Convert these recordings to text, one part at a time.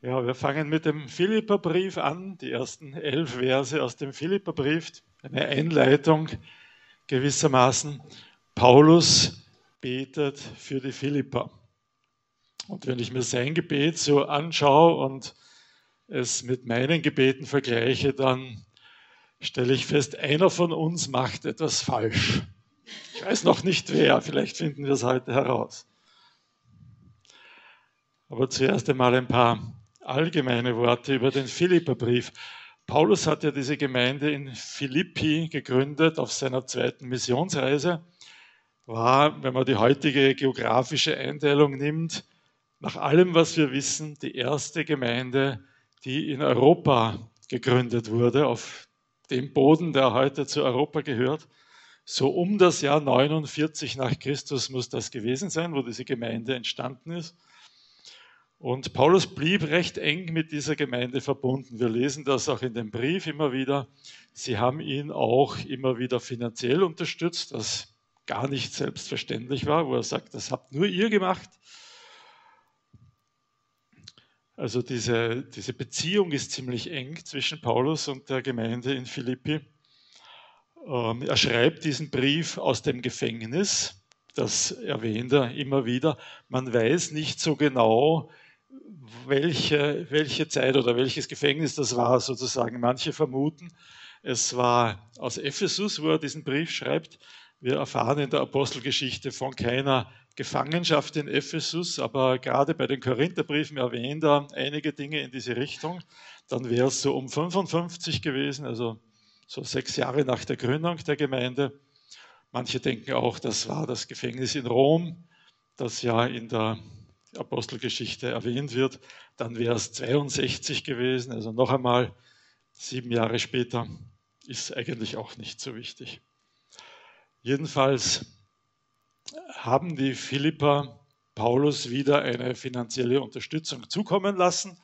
Ja, wir fangen mit dem Philipperbrief an, die ersten elf Verse aus dem Philipperbrief, eine Einleitung gewissermaßen. Paulus betet für die Philipper. Und wenn ich mir sein Gebet so anschaue und es mit meinen Gebeten vergleiche, dann stelle ich fest, einer von uns macht etwas falsch. Ich weiß noch nicht wer, vielleicht finden wir es heute heraus. Aber zuerst einmal ein paar allgemeine Worte über den Philipperbrief. Paulus hat ja diese Gemeinde in Philippi gegründet auf seiner zweiten Missionsreise. War, wenn man die heutige geografische Einteilung nimmt, nach allem, was wir wissen, die erste Gemeinde, die in Europa gegründet wurde, auf dem Boden, der heute zu Europa gehört. So um das Jahr 49 nach Christus muss das gewesen sein, wo diese Gemeinde entstanden ist. Und Paulus blieb recht eng mit dieser Gemeinde verbunden. Wir lesen das auch in dem Brief immer wieder. Sie haben ihn auch immer wieder finanziell unterstützt, was gar nicht selbstverständlich war, wo er sagt, das habt nur ihr gemacht. Also diese, diese Beziehung ist ziemlich eng zwischen Paulus und der Gemeinde in Philippi. Ähm, er schreibt diesen Brief aus dem Gefängnis. Das erwähnt er immer wieder. Man weiß nicht so genau, welche, welche Zeit oder welches Gefängnis das war, sozusagen. Manche vermuten, es war aus Ephesus, wo er diesen Brief schreibt. Wir erfahren in der Apostelgeschichte von keiner Gefangenschaft in Ephesus, aber gerade bei den Korintherbriefen erwähnt er einige Dinge in diese Richtung. Dann wäre es so um 55 gewesen, also so sechs Jahre nach der Gründung der Gemeinde. Manche denken auch, das war das Gefängnis in Rom, das ja in der Apostelgeschichte erwähnt wird, dann wäre es 62 gewesen, also noch einmal sieben Jahre später, ist eigentlich auch nicht so wichtig. Jedenfalls haben die Philipper Paulus wieder eine finanzielle Unterstützung zukommen lassen.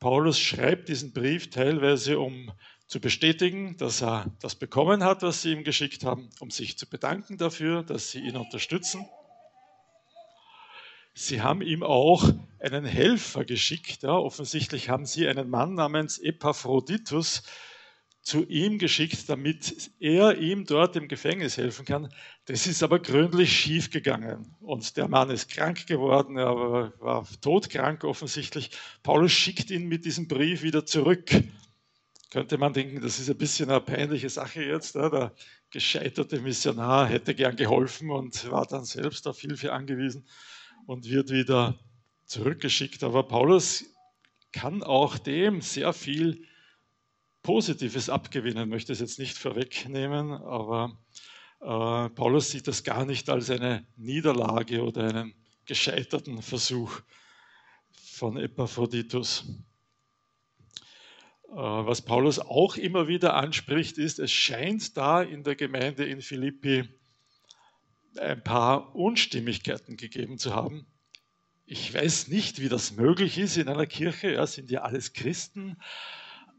Paulus schreibt diesen Brief teilweise, um zu bestätigen, dass er das bekommen hat, was sie ihm geschickt haben, um sich zu bedanken dafür, dass sie ihn unterstützen. Sie haben ihm auch einen Helfer geschickt. Ja, offensichtlich haben sie einen Mann namens Epaphroditus zu ihm geschickt, damit er ihm dort im Gefängnis helfen kann. Das ist aber gründlich schiefgegangen. Und der Mann ist krank geworden, er war todkrank offensichtlich. Paulus schickt ihn mit diesem Brief wieder zurück. Könnte man denken, das ist ein bisschen eine peinliche Sache jetzt. Ja, der gescheiterte Missionar hätte gern geholfen und war dann selbst auf Hilfe angewiesen und wird wieder zurückgeschickt. Aber Paulus kann auch dem sehr viel Positives abgewinnen. Möchte es jetzt nicht vorwegnehmen, aber äh, Paulus sieht das gar nicht als eine Niederlage oder einen gescheiterten Versuch von Epaphroditus. Äh, was Paulus auch immer wieder anspricht, ist, es scheint da in der Gemeinde in Philippi ein paar Unstimmigkeiten gegeben zu haben. Ich weiß nicht, wie das möglich ist in einer Kirche. Ja, sind ja alles Christen.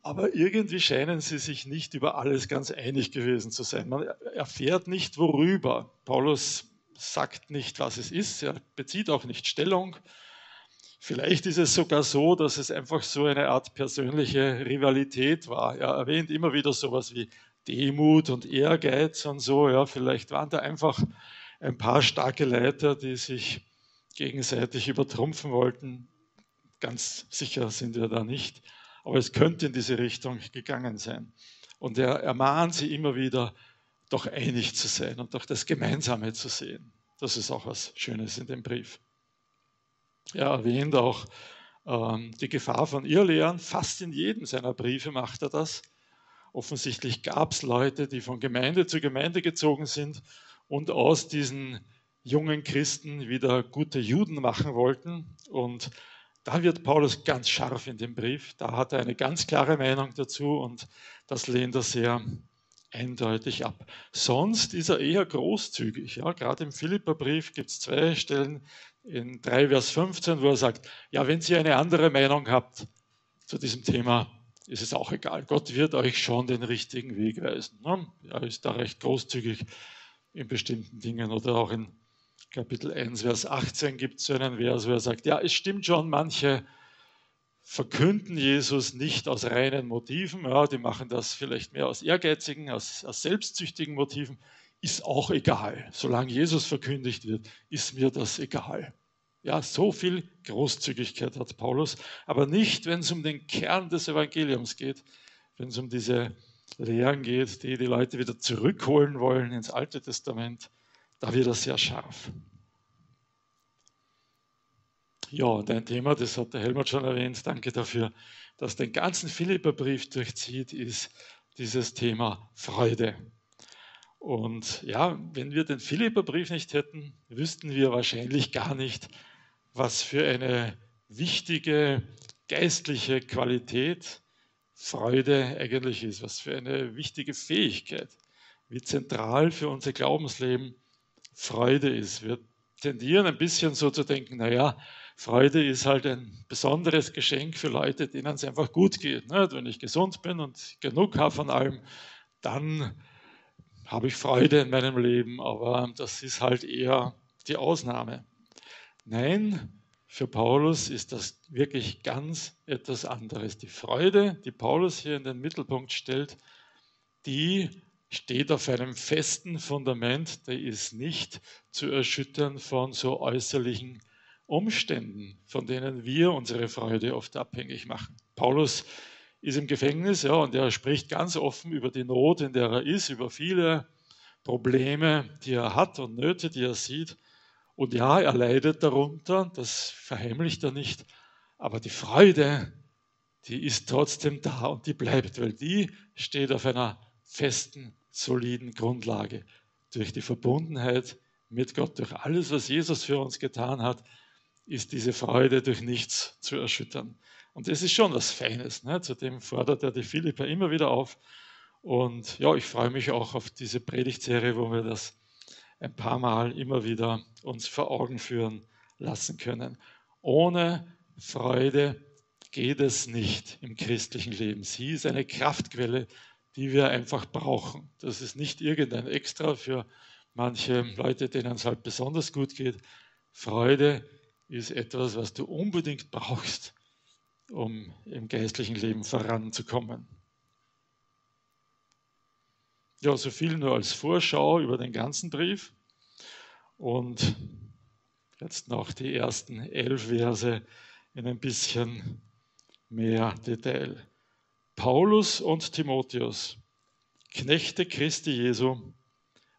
Aber irgendwie scheinen sie sich nicht über alles ganz einig gewesen zu sein. Man erfährt nicht, worüber. Paulus sagt nicht, was es ist. Er bezieht auch nicht Stellung. Vielleicht ist es sogar so, dass es einfach so eine Art persönliche Rivalität war. Er erwähnt immer wieder sowas wie Demut und Ehrgeiz und so. Ja, vielleicht waren da einfach ein paar starke Leiter, die sich gegenseitig übertrumpfen wollten. Ganz sicher sind wir da nicht, aber es könnte in diese Richtung gegangen sein. Und er ermahnt sie immer wieder, doch einig zu sein und doch das Gemeinsame zu sehen. Das ist auch was Schönes in dem Brief. Er erwähnt auch ähm, die Gefahr von Irrlehren. Fast in jedem seiner Briefe macht er das. Offensichtlich gab es Leute, die von Gemeinde zu Gemeinde gezogen sind und aus diesen jungen Christen wieder gute Juden machen wollten. Und da wird Paulus ganz scharf in dem Brief. Da hat er eine ganz klare Meinung dazu und das lehnt er sehr eindeutig ab. Sonst ist er eher großzügig. Ja, gerade im Philipperbrief gibt es zwei Stellen in 3 Vers 15, wo er sagt, ja, wenn ihr eine andere Meinung habt zu diesem Thema, ist es auch egal. Gott wird euch schon den richtigen Weg weisen. Ne? Er ist da recht großzügig in bestimmten Dingen. Oder auch in Kapitel 1, Vers 18 gibt es so einen Vers, wo er sagt, ja, es stimmt schon, manche verkünden Jesus nicht aus reinen Motiven, ja, die machen das vielleicht mehr aus ehrgeizigen, aus, aus selbstsüchtigen Motiven, ist auch egal. Solange Jesus verkündigt wird, ist mir das egal. Ja, so viel Großzügigkeit hat Paulus, aber nicht, wenn es um den Kern des Evangeliums geht, wenn es um diese Lehren geht, die die Leute wieder zurückholen wollen ins Alte Testament. Da wird er sehr scharf. Ja, und ein Thema, das hat der Helmut schon erwähnt, danke dafür, dass den ganzen Philipperbrief durchzieht, ist dieses Thema Freude. Und ja, wenn wir den Philipperbrief nicht hätten, wüssten wir wahrscheinlich gar nicht, was für eine wichtige geistliche Qualität Freude eigentlich ist, was für eine wichtige Fähigkeit, wie zentral für unser Glaubensleben Freude ist. Wir tendieren ein bisschen so zu denken, naja, Freude ist halt ein besonderes Geschenk für Leute, denen es einfach gut geht. Ne? Wenn ich gesund bin und genug habe von allem, dann habe ich Freude in meinem Leben, aber das ist halt eher die Ausnahme. Nein, für Paulus ist das wirklich ganz etwas anderes. Die Freude, die Paulus hier in den Mittelpunkt stellt, die steht auf einem festen Fundament, der ist nicht zu erschüttern von so äußerlichen Umständen, von denen wir unsere Freude oft abhängig machen. Paulus ist im Gefängnis, ja, und er spricht ganz offen über die Not, in der er ist, über viele Probleme, die er hat und Nöte, die er sieht. Und ja, er leidet darunter, das verheimlicht er nicht, aber die Freude, die ist trotzdem da und die bleibt, weil die steht auf einer festen, soliden Grundlage durch die Verbundenheit mit Gott, durch alles, was Jesus für uns getan hat, ist diese Freude durch nichts zu erschüttern. Und das ist schon was Feines. Ne? Zudem fordert er die Philippa immer wieder auf. Und ja, ich freue mich auch auf diese Predigtserie, wo wir das ein paar Mal immer wieder uns vor Augen führen lassen können. Ohne Freude geht es nicht im christlichen Leben. Sie ist eine Kraftquelle, die wir einfach brauchen. Das ist nicht irgendein Extra für manche Leute, denen es halt besonders gut geht. Freude ist etwas, was du unbedingt brauchst, um im geistlichen Leben voranzukommen. Ja, so viel nur als Vorschau über den ganzen Brief. Und jetzt noch die ersten elf Verse in ein bisschen mehr Detail. Paulus und Timotheus, Knechte Christi Jesu,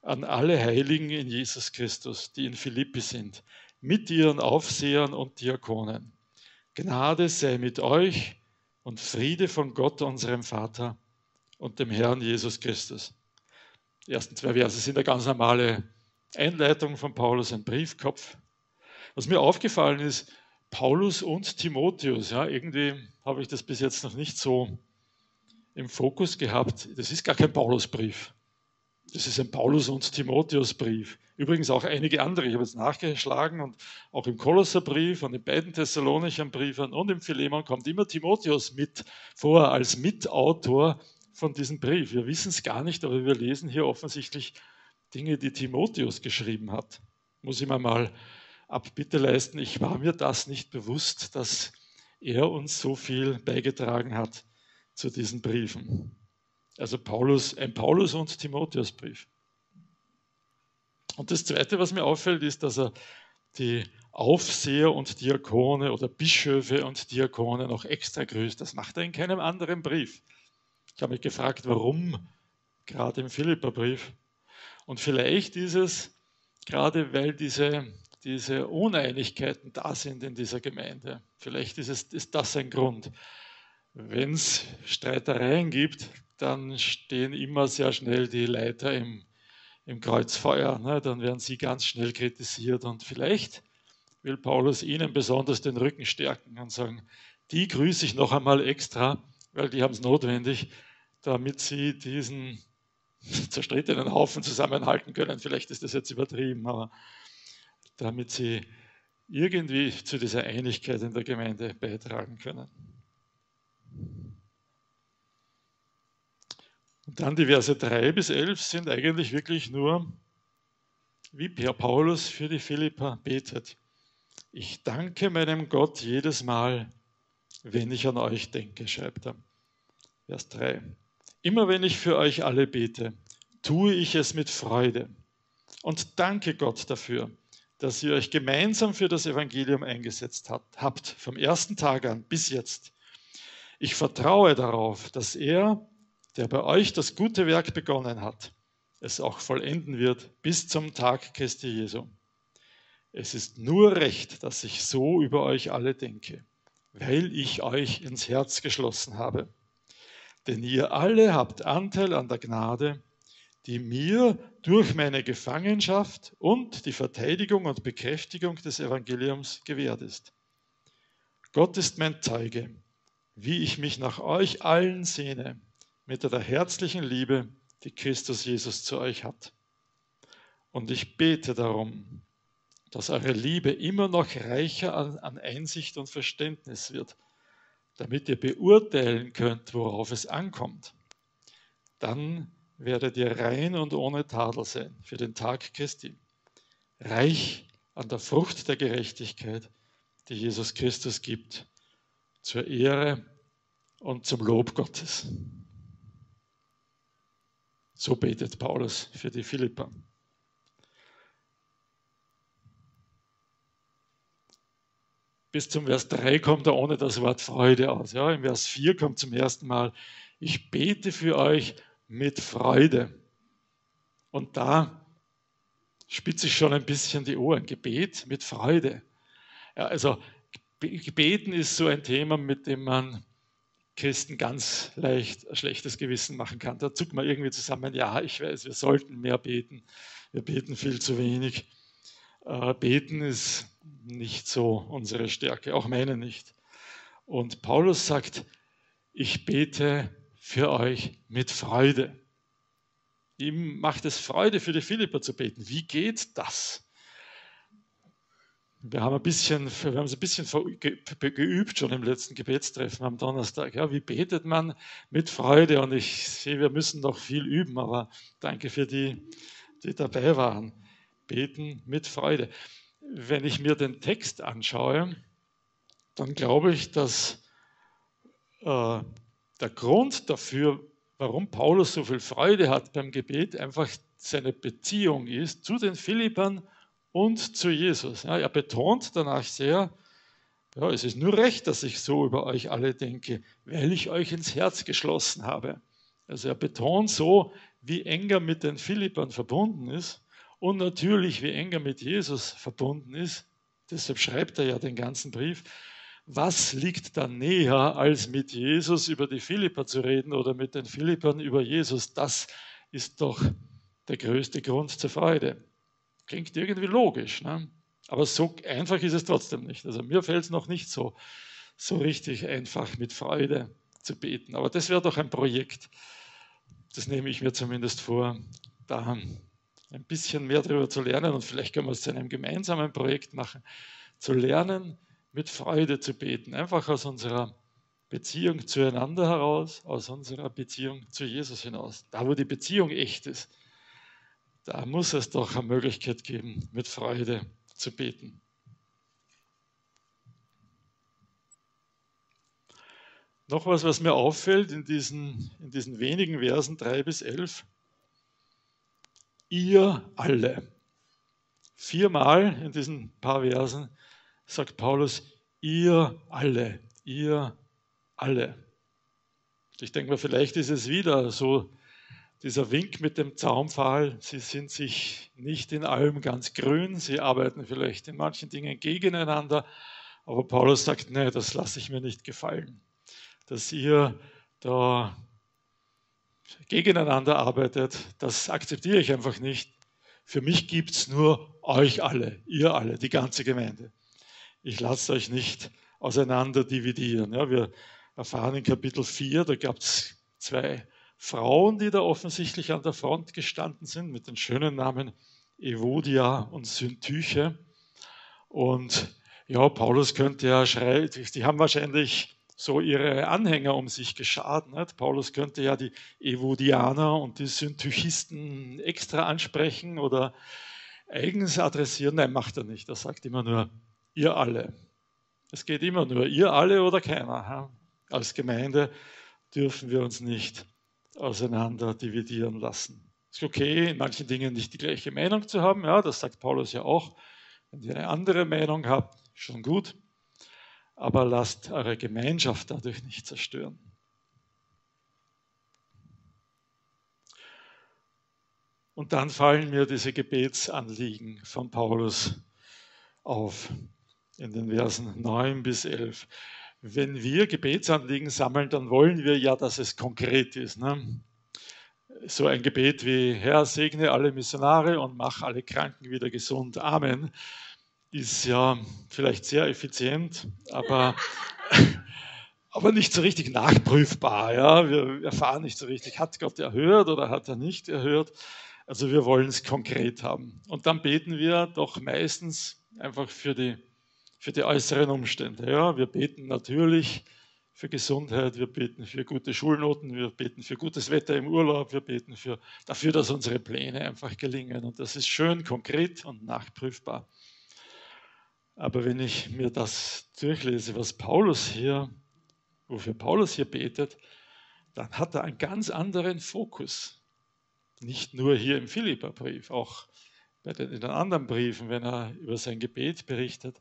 an alle Heiligen in Jesus Christus, die in Philippi sind, mit ihren Aufsehern und Diakonen. Gnade sei mit euch und Friede von Gott, unserem Vater und dem Herrn Jesus Christus. Die ersten zwei Verse sind eine ganz normale Einleitung von Paulus, ein Briefkopf. Was mir aufgefallen ist, Paulus und Timotheus, ja, irgendwie habe ich das bis jetzt noch nicht so im Fokus gehabt. Das ist gar kein Paulusbrief. Das ist ein Paulus- und Timotheusbrief. Übrigens auch einige andere. Ich habe jetzt nachgeschlagen und auch im Kolosserbrief und in beiden Thessalonischen Briefen und im Philemon kommt immer Timotheus mit vor als Mitautor von diesem Brief. Wir wissen es gar nicht, aber wir lesen hier offensichtlich Dinge, die Timotheus geschrieben hat. Muss ich mir mal Abbitte leisten. Ich war mir das nicht bewusst, dass er uns so viel beigetragen hat zu diesen Briefen. Also Paulus, ein Paulus- und Timotheusbrief. Und das Zweite, was mir auffällt, ist, dass er die Aufseher und Diakone oder Bischöfe und Diakone noch extra grüßt. Das macht er in keinem anderen Brief. Ich habe mich gefragt, warum gerade im Philipperbrief. Und vielleicht ist es gerade, weil diese, diese Uneinigkeiten da sind in dieser Gemeinde. Vielleicht ist, es, ist das ein Grund. Wenn es Streitereien gibt, dann stehen immer sehr schnell die Leiter im, im Kreuzfeuer. Ne? Dann werden sie ganz schnell kritisiert und vielleicht will Paulus ihnen besonders den Rücken stärken und sagen, die grüße ich noch einmal extra, weil die haben es notwendig, damit sie diesen zerstrittenen Haufen zusammenhalten können. Vielleicht ist das jetzt übertrieben, aber damit sie irgendwie zu dieser Einigkeit in der Gemeinde beitragen können. Und dann die Verse 3 bis 11 sind eigentlich wirklich nur, wie Per Paulus für die Philippa betet. Ich danke meinem Gott jedes Mal, wenn ich an euch denke, schreibt er. Vers 3. Immer wenn ich für euch alle bete, tue ich es mit Freude und danke Gott dafür, dass ihr euch gemeinsam für das Evangelium eingesetzt habt, vom ersten Tag an bis jetzt. Ich vertraue darauf, dass er, der bei euch das gute Werk begonnen hat, es auch vollenden wird bis zum Tag Christi Jesu. Es ist nur recht, dass ich so über euch alle denke, weil ich euch ins Herz geschlossen habe. Denn ihr alle habt Anteil an der Gnade, die mir durch meine Gefangenschaft und die Verteidigung und Bekräftigung des Evangeliums gewährt ist. Gott ist mein Zeuge, wie ich mich nach euch allen sehne, mit der herzlichen Liebe, die Christus Jesus zu euch hat. Und ich bete darum, dass eure Liebe immer noch reicher an, Einsicht und Verständnis wird, damit ihr beurteilen könnt, worauf es ankommt. Dann werdet ihr rein und ohne Tadel sein für den Tag Christi, reich an der Frucht der Gerechtigkeit, die Jesus Christus gibt, zur Ehre und zum Lob Gottes. So betet Paulus für die Philipper. Bis zum Vers 3 kommt er ohne das Wort Freude aus. Ja, Im Vers 4 kommt zum ersten Mal, ich bete für euch mit Freude. Und da spitze ich schon ein bisschen die Ohren. Gebet mit Freude. Ja, also Gebeten ist so ein Thema, mit dem man Christen ganz leicht ein schlechtes Gewissen machen kann. Da zuckt man irgendwie zusammen, ja, ich weiß, wir sollten mehr beten. Wir beten viel zu wenig. Äh, beten ist nicht so unsere Stärke, auch meine nicht. Und Paulus sagt, ich bete für euch mit Freude. Ihm macht es Freude, für die Philipper zu beten. Wie geht das? Wir haben, ein bisschen, wir haben es ein bisschen geübt schon im letzten Gebetstreffen am Donnerstag. Ja, wie betet man mit Freude? Und ich sehe, wir müssen noch viel üben, aber danke für die, die dabei waren. Beten mit Freude. Wenn ich mir den Text anschaue, dann glaube ich, dass äh, der Grund dafür, warum Paulus so viel Freude hat beim Gebet, einfach seine Beziehung ist zu den Philippern und zu Jesus. Ja, er betont danach sehr, ja, es ist nur recht, dass ich so über euch alle denke, weil ich euch ins Herz geschlossen habe. Also er betont so, wie eng er mit den Philippern verbunden ist und natürlich, wie eng er mit Jesus verbunden ist. Deshalb schreibt er ja den ganzen Brief was liegt da näher, als mit Jesus über die Philipper zu reden oder mit den Philippern über Jesus? Das ist doch der größte Grund zur Freude. Klingt irgendwie logisch, ne? aber so einfach ist es trotzdem nicht. Also mir fällt es noch nicht so, so richtig einfach mit Freude zu beten. Aber das wäre doch ein Projekt, das nehme ich mir zumindest vor, da ein bisschen mehr darüber zu lernen und vielleicht können wir es zu einem gemeinsamen Projekt machen, zu lernen, mit Freude zu beten, einfach aus unserer Beziehung zueinander heraus, aus unserer Beziehung zu Jesus hinaus. Da, wo die Beziehung echt ist, da muss es doch eine Möglichkeit geben, mit Freude zu beten. Noch was, was mir auffällt in diesen, in diesen wenigen Versen 3 bis 11. Ihr alle. Viermal in diesen paar Versen sagt Paulus, ihr alle, ihr alle. Ich denke mal, vielleicht ist es wieder so dieser Wink mit dem Zaunpfahl. Sie sind sich nicht in allem ganz grün, sie arbeiten vielleicht in manchen Dingen gegeneinander, aber Paulus sagt, nee, das lasse ich mir nicht gefallen, dass ihr da gegeneinander arbeitet, das akzeptiere ich einfach nicht. Für mich gibt es nur euch alle, ihr alle, die ganze Gemeinde ich lasse euch nicht auseinander dividieren. Ja, wir erfahren in Kapitel 4, da gab es zwei Frauen, die da offensichtlich an der Front gestanden sind, mit den schönen Namen Evodia und Syntyche. Und ja, Paulus könnte ja schreien, die haben wahrscheinlich so ihre Anhänger um sich geschart. Nicht? Paulus könnte ja die Evodianer und die Syntychisten extra ansprechen oder eigens adressieren. Nein, macht er nicht. Er sagt immer nur, ihr alle. Es geht immer nur ihr alle oder keiner. Als Gemeinde dürfen wir uns nicht auseinander dividieren lassen. Es ist okay, in manchen Dingen nicht die gleiche Meinung zu haben. Ja, das sagt Paulus ja auch. Wenn ihr eine andere Meinung habt, schon gut. Aber lasst eure Gemeinschaft dadurch nicht zerstören. Und dann fallen mir diese Gebetsanliegen von Paulus auf in den Versen 9 bis 11. Wenn wir Gebetsanliegen sammeln, dann wollen wir ja, dass es konkret ist. Ne? So ein Gebet wie Herr, segne alle Missionare und mach alle Kranken wieder gesund. Amen. Ist ja vielleicht sehr effizient, aber, aber nicht so richtig nachprüfbar. Ja? Wir erfahren nicht so richtig, hat Gott erhört oder hat er nicht erhört. Also wir wollen es konkret haben. Und dann beten wir doch meistens einfach für die für die äußeren Umstände. Ja, wir beten natürlich für Gesundheit, wir beten für gute Schulnoten, wir beten für gutes Wetter im Urlaub, wir beten für, dafür, dass unsere Pläne einfach gelingen. Und das ist schön konkret und nachprüfbar. Aber wenn ich mir das durchlese, was Paulus hier, wofür Paulus hier betet, dann hat er einen ganz anderen Fokus. Nicht nur hier im Philipperbrief, auch bei den, in den anderen Briefen, wenn er über sein Gebet berichtet.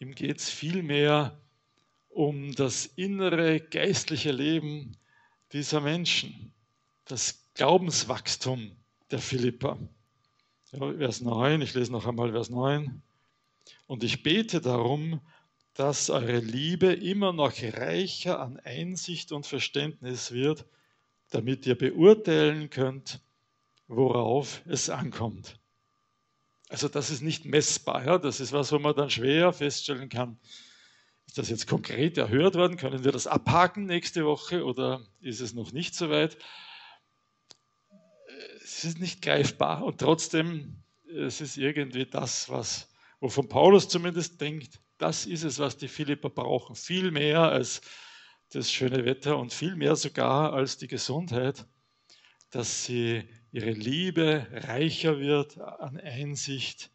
Ihm geht es vielmehr um das innere geistliche Leben dieser Menschen, das Glaubenswachstum der Philippa. Ja, Vers 9, ich lese noch einmal Vers 9. Und ich bete darum, dass eure Liebe immer noch reicher an Einsicht und Verständnis wird, damit ihr beurteilen könnt, worauf es ankommt. Also das ist nicht messbar. Ja? Das ist was, wo man dann schwer feststellen kann, ist das jetzt konkret erhört worden? Können wir das abhaken nächste Woche oder ist es noch nicht so weit? Es ist nicht greifbar und trotzdem es ist irgendwie das, was, wovon Paulus zumindest denkt, das ist es, was die Philipper brauchen. Viel mehr als das schöne Wetter und viel mehr sogar als die Gesundheit, dass sie ihre Liebe reicher wird an Einsicht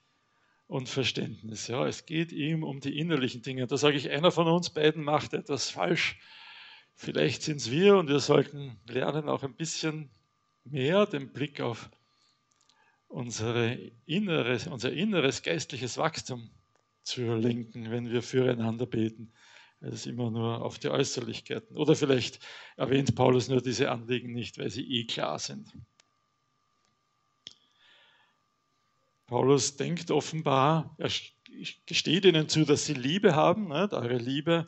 und Verständnis. Ja, es geht ihm um die innerlichen Dinge. Da sage ich, einer von uns beiden macht etwas falsch. Vielleicht sind es wir und wir sollten lernen, auch ein bisschen mehr den Blick auf unsere inneres, unser inneres geistliches Wachstum zu lenken, wenn wir füreinander beten. Es ist immer nur auf die Äußerlichkeiten. Oder vielleicht erwähnt Paulus nur diese Anliegen nicht, weil sie eh klar sind. Paulus denkt offenbar, er gesteht ihnen zu, dass sie Liebe haben, nicht? eure Liebe,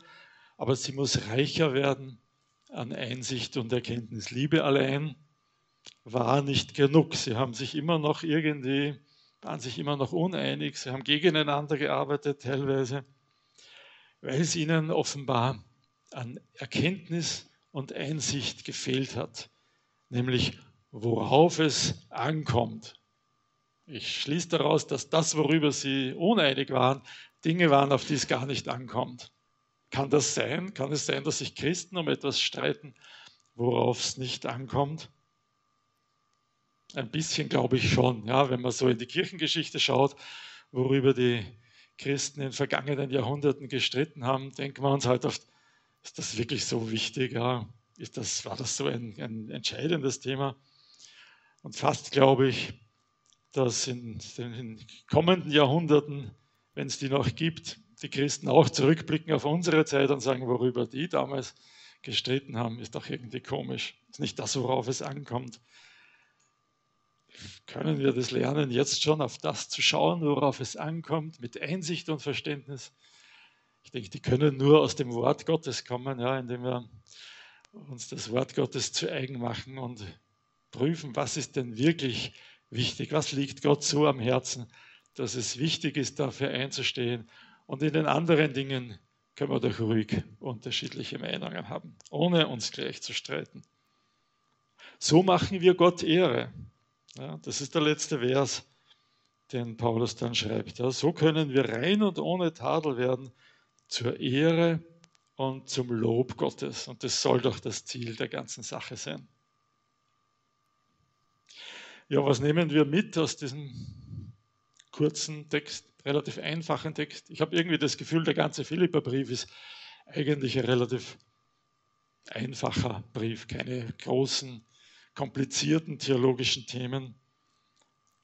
aber sie muss reicher werden an Einsicht und Erkenntnis. Liebe allein war nicht genug. Sie haben sich immer noch irgendwie, waren sich immer noch uneinig, sie haben gegeneinander gearbeitet teilweise, weil es ihnen offenbar an Erkenntnis und Einsicht gefehlt hat, nämlich worauf es ankommt. Ich schließe daraus, dass das, worüber sie uneinig waren, Dinge waren, auf die es gar nicht ankommt. Kann das sein? Kann es sein, dass sich Christen um etwas streiten, worauf es nicht ankommt? Ein bisschen glaube ich schon, ja, wenn man so in die Kirchengeschichte schaut, worüber die Christen in vergangenen Jahrhunderten gestritten haben, denken wir uns halt oft, ist das wirklich so wichtig? Ja? Ist das, war das so ein, ein entscheidendes Thema? Und fast glaube ich, dass in den kommenden Jahrhunderten, wenn es die noch gibt, die Christen auch zurückblicken auf unsere Zeit und sagen, worüber die damals gestritten haben, ist doch irgendwie komisch. Ist nicht das, worauf es ankommt. Können wir das lernen, jetzt schon auf das zu schauen, worauf es ankommt, mit Einsicht und Verständnis? Ich denke, die können nur aus dem Wort Gottes kommen, ja, indem wir uns das Wort Gottes zu eigen machen und prüfen, was ist denn wirklich wichtig? Was liegt Gott so am Herzen, dass es wichtig ist, dafür einzustehen? Und in den anderen Dingen können wir doch ruhig unterschiedliche Meinungen haben, ohne uns gleich zu streiten. So machen wir Gott Ehre. Ja, das ist der letzte Vers, den Paulus dann schreibt. Ja, so können wir rein und ohne Tadel werden zur Ehre und zum Lob Gottes. Und das soll doch das Ziel der ganzen Sache sein. Ja, was nehmen wir mit aus diesem kurzen Text relativ einfachen Text. Ich habe irgendwie das Gefühl, der ganze Philipperbrief ist eigentlich ein relativ einfacher Brief, keine großen, komplizierten theologischen Themen.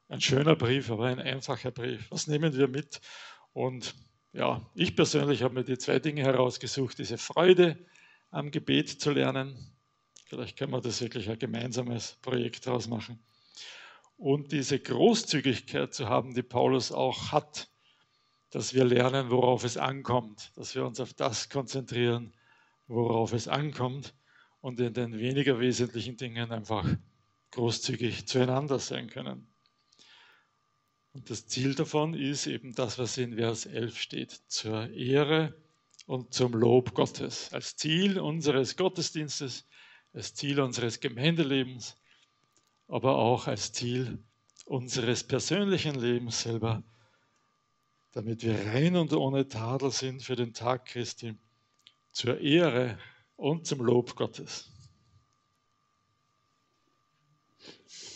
Ein schöner Brief, aber ein einfacher Brief. Was nehmen wir mit? Und ja, ich persönlich habe mir die zwei Dinge herausgesucht, diese Freude am Gebet zu lernen. Vielleicht können wir das wirklich ein gemeinsames Projekt daraus machen. Und diese Großzügigkeit zu haben, die Paulus auch hat, dass wir lernen, worauf es ankommt, dass wir uns auf das konzentrieren, worauf es ankommt und in den weniger wesentlichen Dingen einfach großzügig zueinander sein können. Und das Ziel davon ist eben das, was in Vers 11 steht, zur Ehre und zum Lob Gottes. Als Ziel unseres Gottesdienstes, als Ziel unseres Gemeindelebens, aber auch als Ziel unseres persönlichen Lebens selber, damit wir rein und ohne Tadel sind für den Tag Christi, zur Ehre und zum Lob Gottes.